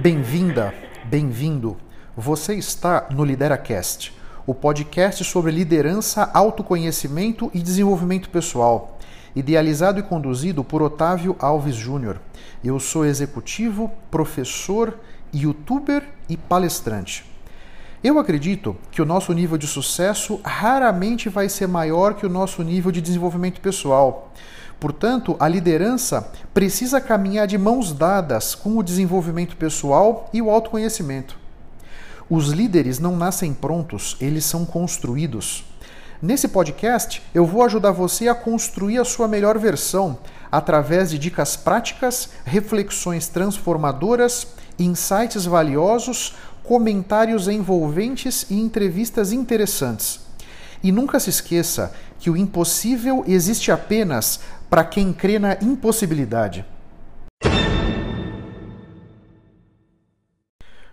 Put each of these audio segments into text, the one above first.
Bem-vinda, bem-vindo. Você está no LideraCast, o podcast sobre liderança, autoconhecimento e desenvolvimento pessoal, idealizado e conduzido por Otávio Alves Júnior. Eu sou executivo, professor, youtuber e palestrante. Eu acredito que o nosso nível de sucesso raramente vai ser maior que o nosso nível de desenvolvimento pessoal. Portanto, a liderança precisa caminhar de mãos dadas com o desenvolvimento pessoal e o autoconhecimento. Os líderes não nascem prontos, eles são construídos. Nesse podcast, eu vou ajudar você a construir a sua melhor versão através de dicas práticas, reflexões transformadoras, insights valiosos, comentários envolventes e entrevistas interessantes. E nunca se esqueça que o impossível existe apenas para quem crê na impossibilidade.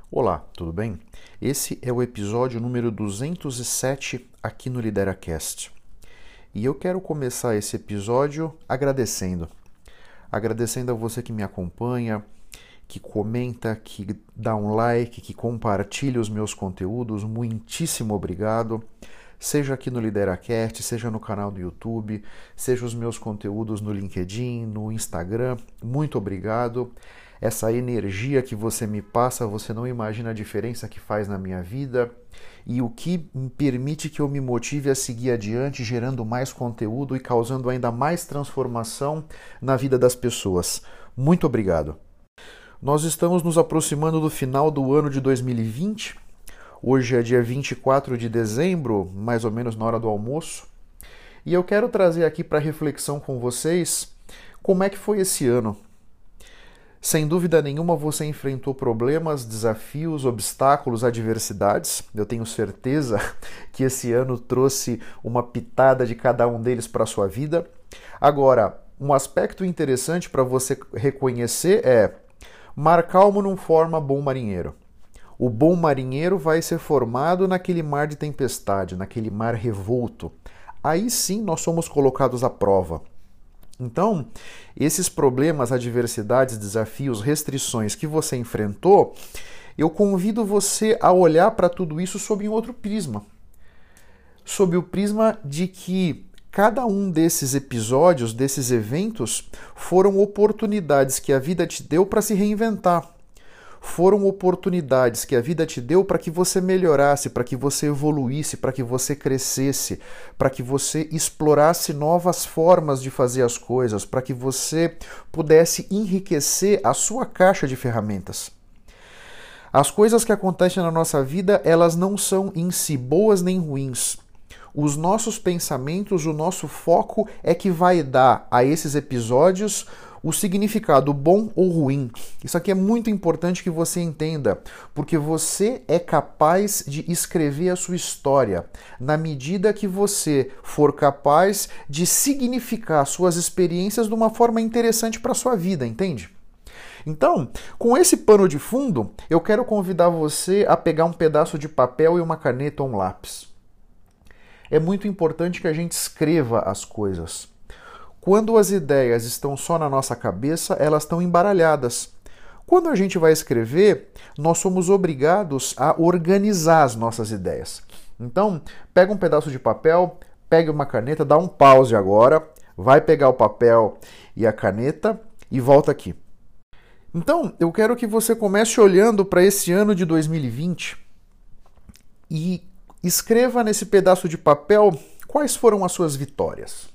Olá, tudo bem? Esse é o episódio número 207 aqui no LideraCast. E eu quero começar esse episódio agradecendo. Agradecendo a você que me acompanha, que comenta, que dá um like, que compartilha os meus conteúdos. Muitíssimo obrigado seja aqui no LideraCast, seja no canal do YouTube, seja os meus conteúdos no LinkedIn, no Instagram. Muito obrigado. Essa energia que você me passa, você não imagina a diferença que faz na minha vida e o que permite que eu me motive a seguir adiante, gerando mais conteúdo e causando ainda mais transformação na vida das pessoas. Muito obrigado. Nós estamos nos aproximando do final do ano de 2020 Hoje é dia 24 de dezembro, mais ou menos na hora do almoço, e eu quero trazer aqui para reflexão com vocês como é que foi esse ano. Sem dúvida nenhuma você enfrentou problemas, desafios, obstáculos, adversidades. Eu tenho certeza que esse ano trouxe uma pitada de cada um deles para a sua vida. Agora, um aspecto interessante para você reconhecer é mar calmo não forma bom marinheiro. O bom marinheiro vai ser formado naquele mar de tempestade, naquele mar revolto. Aí sim nós somos colocados à prova. Então, esses problemas, adversidades, desafios, restrições que você enfrentou, eu convido você a olhar para tudo isso sob um outro prisma. Sob o prisma de que cada um desses episódios, desses eventos, foram oportunidades que a vida te deu para se reinventar foram oportunidades que a vida te deu para que você melhorasse, para que você evoluísse, para que você crescesse, para que você explorasse novas formas de fazer as coisas, para que você pudesse enriquecer a sua caixa de ferramentas. As coisas que acontecem na nossa vida, elas não são em si boas nem ruins. Os nossos pensamentos, o nosso foco é que vai dar a esses episódios o significado bom ou ruim. Isso aqui é muito importante que você entenda, porque você é capaz de escrever a sua história na medida que você for capaz de significar suas experiências de uma forma interessante para a sua vida, entende? Então, com esse pano de fundo, eu quero convidar você a pegar um pedaço de papel e uma caneta ou um lápis. É muito importante que a gente escreva as coisas. Quando as ideias estão só na nossa cabeça, elas estão embaralhadas. Quando a gente vai escrever, nós somos obrigados a organizar as nossas ideias. Então, pega um pedaço de papel, pegue uma caneta, dá um pause agora, vai pegar o papel e a caneta e volta aqui. Então, eu quero que você comece olhando para esse ano de 2020 e escreva nesse pedaço de papel quais foram as suas vitórias.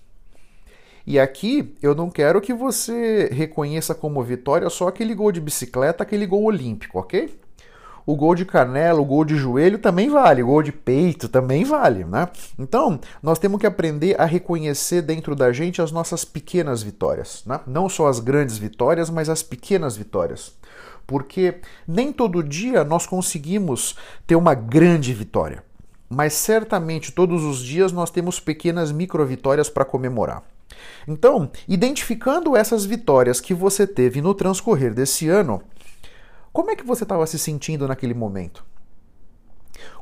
E aqui eu não quero que você reconheça como vitória só aquele gol de bicicleta, aquele gol olímpico, ok? O gol de canela, o gol de joelho também vale, o gol de peito também vale, né? Então, nós temos que aprender a reconhecer dentro da gente as nossas pequenas vitórias, né? Não só as grandes vitórias, mas as pequenas vitórias. Porque nem todo dia nós conseguimos ter uma grande vitória, mas certamente todos os dias nós temos pequenas micro vitórias para comemorar. Então, identificando essas vitórias que você teve no transcorrer desse ano, como é que você estava se sentindo naquele momento?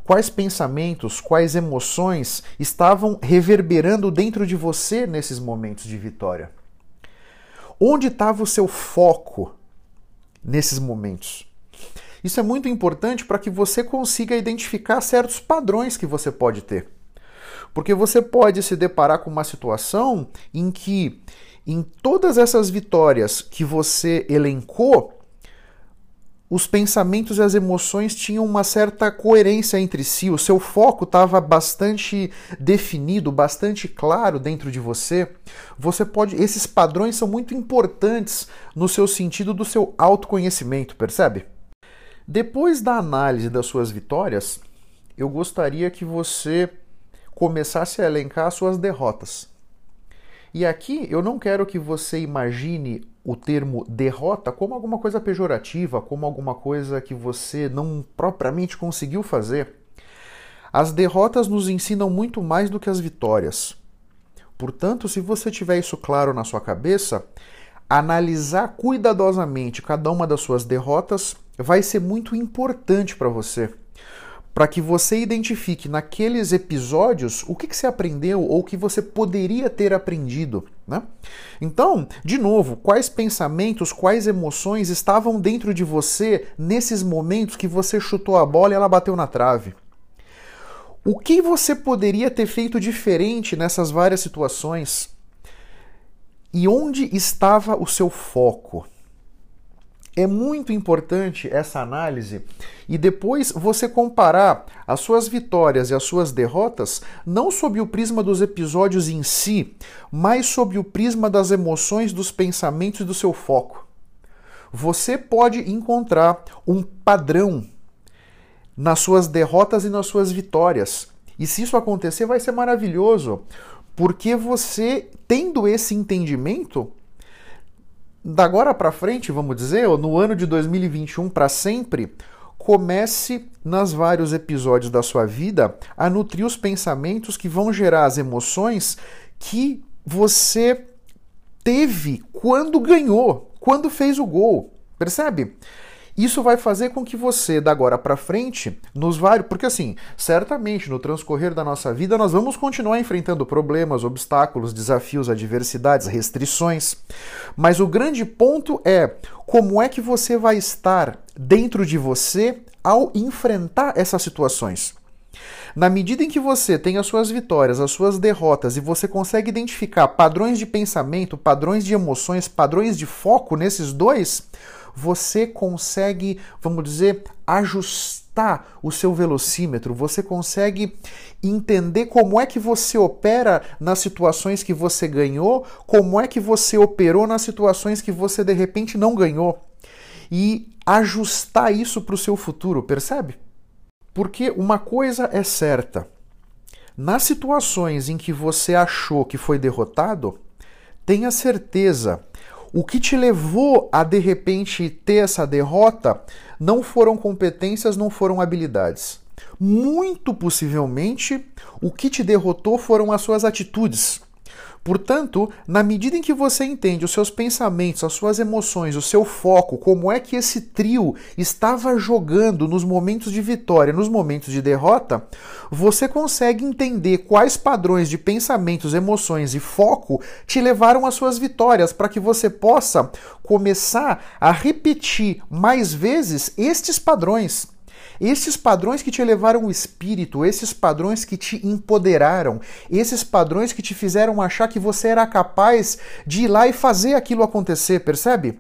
Quais pensamentos, quais emoções estavam reverberando dentro de você nesses momentos de vitória? Onde estava o seu foco nesses momentos? Isso é muito importante para que você consiga identificar certos padrões que você pode ter. Porque você pode se deparar com uma situação em que, em todas essas vitórias que você elencou, os pensamentos e as emoções tinham uma certa coerência entre si, o seu foco estava bastante definido, bastante claro dentro de você. Você pode, esses padrões são muito importantes no seu sentido do seu autoconhecimento, percebe? Depois da análise das suas vitórias, eu gostaria que você começasse a elencar as suas derrotas. E aqui eu não quero que você imagine o termo derrota como alguma coisa pejorativa, como alguma coisa que você não propriamente conseguiu fazer. As derrotas nos ensinam muito mais do que as vitórias. Portanto, se você tiver isso claro na sua cabeça, analisar cuidadosamente cada uma das suas derrotas vai ser muito importante para você para que você identifique naqueles episódios o que, que você aprendeu ou o que você poderia ter aprendido. Né? Então, de novo, quais pensamentos, quais emoções estavam dentro de você nesses momentos que você chutou a bola e ela bateu na trave? O que você poderia ter feito diferente nessas várias situações? E onde estava o seu foco? É muito importante essa análise e depois você comparar as suas vitórias e as suas derrotas não sob o prisma dos episódios em si, mas sob o prisma das emoções, dos pensamentos e do seu foco. Você pode encontrar um padrão nas suas derrotas e nas suas vitórias. E se isso acontecer, vai ser maravilhoso, porque você, tendo esse entendimento, da agora para frente, vamos dizer, ou no ano de 2021 para sempre, comece nas vários episódios da sua vida a nutrir os pensamentos que vão gerar as emoções que você teve quando ganhou, quando fez o gol. Percebe? Isso vai fazer com que você, da agora para frente, nos vários. Porque, assim, certamente no transcorrer da nossa vida nós vamos continuar enfrentando problemas, obstáculos, desafios, adversidades, restrições. Mas o grande ponto é como é que você vai estar dentro de você ao enfrentar essas situações. Na medida em que você tem as suas vitórias, as suas derrotas e você consegue identificar padrões de pensamento, padrões de emoções, padrões de foco nesses dois, você consegue, vamos dizer, ajustar o seu velocímetro, você consegue entender como é que você opera nas situações que você ganhou, como é que você operou nas situações que você de repente não ganhou e ajustar isso para o seu futuro, percebe? Porque uma coisa é certa: nas situações em que você achou que foi derrotado, tenha certeza o que te levou a de repente ter essa derrota não foram competências, não foram habilidades. Muito possivelmente, o que te derrotou foram as suas atitudes. Portanto, na medida em que você entende os seus pensamentos, as suas emoções, o seu foco, como é que esse trio estava jogando nos momentos de vitória, nos momentos de derrota, você consegue entender quais padrões de pensamentos, emoções e foco te levaram às suas vitórias, para que você possa começar a repetir mais vezes estes padrões. Esses padrões que te elevaram o espírito, esses padrões que te empoderaram, esses padrões que te fizeram achar que você era capaz de ir lá e fazer aquilo acontecer, percebe?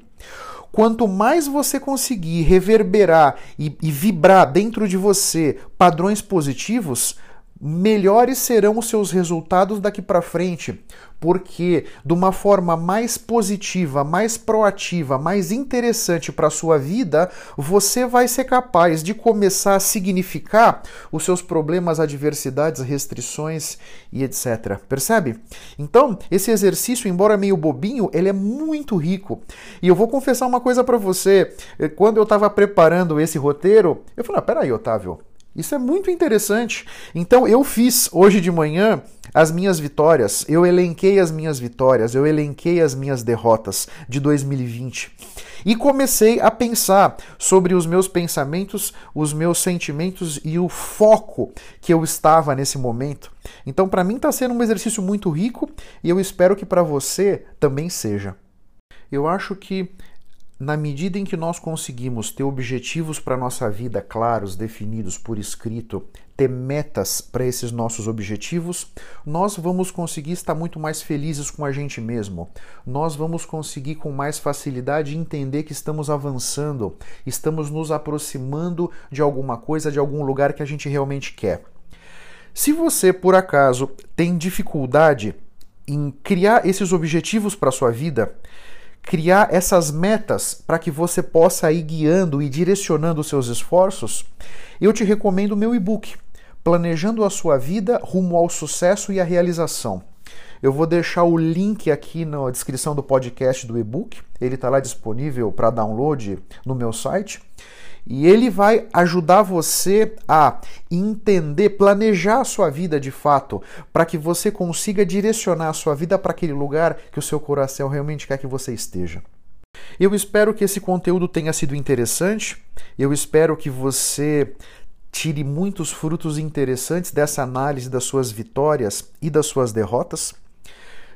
Quanto mais você conseguir reverberar e, e vibrar dentro de você padrões positivos, melhores serão os seus resultados daqui para frente, porque de uma forma mais positiva, mais proativa, mais interessante para a sua vida, você vai ser capaz de começar a significar os seus problemas, adversidades, restrições e etc. Percebe? Então, esse exercício, embora meio bobinho, ele é muito rico. E eu vou confessar uma coisa para você. Quando eu estava preparando esse roteiro, eu falei: ah, peraí, Otávio, isso é muito interessante. Então eu fiz hoje de manhã as minhas vitórias, eu elenquei as minhas vitórias, eu elenquei as minhas derrotas de 2020 e comecei a pensar sobre os meus pensamentos, os meus sentimentos e o foco que eu estava nesse momento. Então, para mim, está sendo um exercício muito rico e eu espero que para você também seja. Eu acho que na medida em que nós conseguimos ter objetivos para a nossa vida claros, definidos por escrito, ter metas para esses nossos objetivos, nós vamos conseguir estar muito mais felizes com a gente mesmo. Nós vamos conseguir com mais facilidade entender que estamos avançando, estamos nos aproximando de alguma coisa, de algum lugar que a gente realmente quer. Se você, por acaso, tem dificuldade em criar esses objetivos para a sua vida, criar essas metas para que você possa ir guiando e direcionando os seus esforços, eu te recomendo o meu e-book, Planejando a Sua Vida Rumo ao Sucesso e à Realização. Eu vou deixar o link aqui na descrição do podcast do e-book, ele está lá disponível para download no meu site. E ele vai ajudar você a entender, planejar a sua vida de fato, para que você consiga direcionar a sua vida para aquele lugar que o seu coração realmente quer que você esteja. Eu espero que esse conteúdo tenha sido interessante. Eu espero que você tire muitos frutos interessantes dessa análise das suas vitórias e das suas derrotas.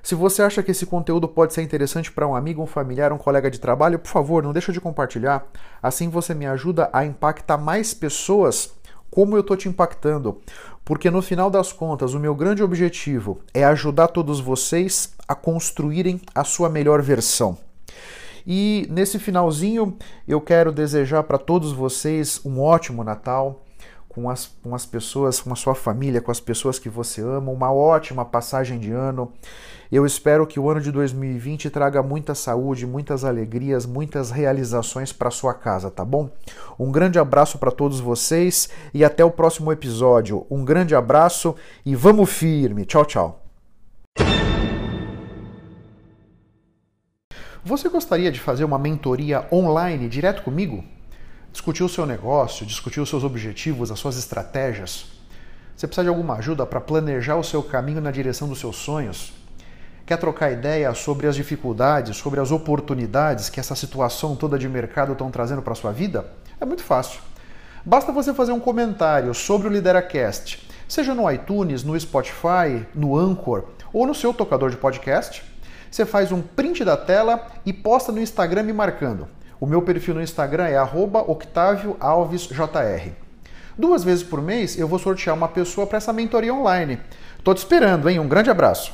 Se você acha que esse conteúdo pode ser interessante para um amigo, um familiar, um colega de trabalho, por favor, não deixa de compartilhar. Assim você me ajuda a impactar mais pessoas como eu estou te impactando. Porque no final das contas, o meu grande objetivo é ajudar todos vocês a construírem a sua melhor versão. E nesse finalzinho, eu quero desejar para todos vocês um ótimo Natal, com as, com as pessoas, com a sua família, com as pessoas que você ama, uma ótima passagem de ano. Eu espero que o ano de 2020 traga muita saúde, muitas alegrias, muitas realizações para sua casa, tá bom? Um grande abraço para todos vocês e até o próximo episódio. Um grande abraço e vamos firme. Tchau, tchau. Você gostaria de fazer uma mentoria online direto comigo? Discutir o seu negócio, discutir os seus objetivos, as suas estratégias. Você precisa de alguma ajuda para planejar o seu caminho na direção dos seus sonhos? Quer trocar ideia sobre as dificuldades, sobre as oportunidades que essa situação toda de mercado estão trazendo para a sua vida? É muito fácil. Basta você fazer um comentário sobre o Lideracast, seja no iTunes, no Spotify, no Anchor ou no seu tocador de podcast. Você faz um print da tela e posta no Instagram me marcando. O meu perfil no Instagram é @octavioalvesjr. Duas vezes por mês eu vou sortear uma pessoa para essa mentoria online. Tô te esperando, hein? Um grande abraço.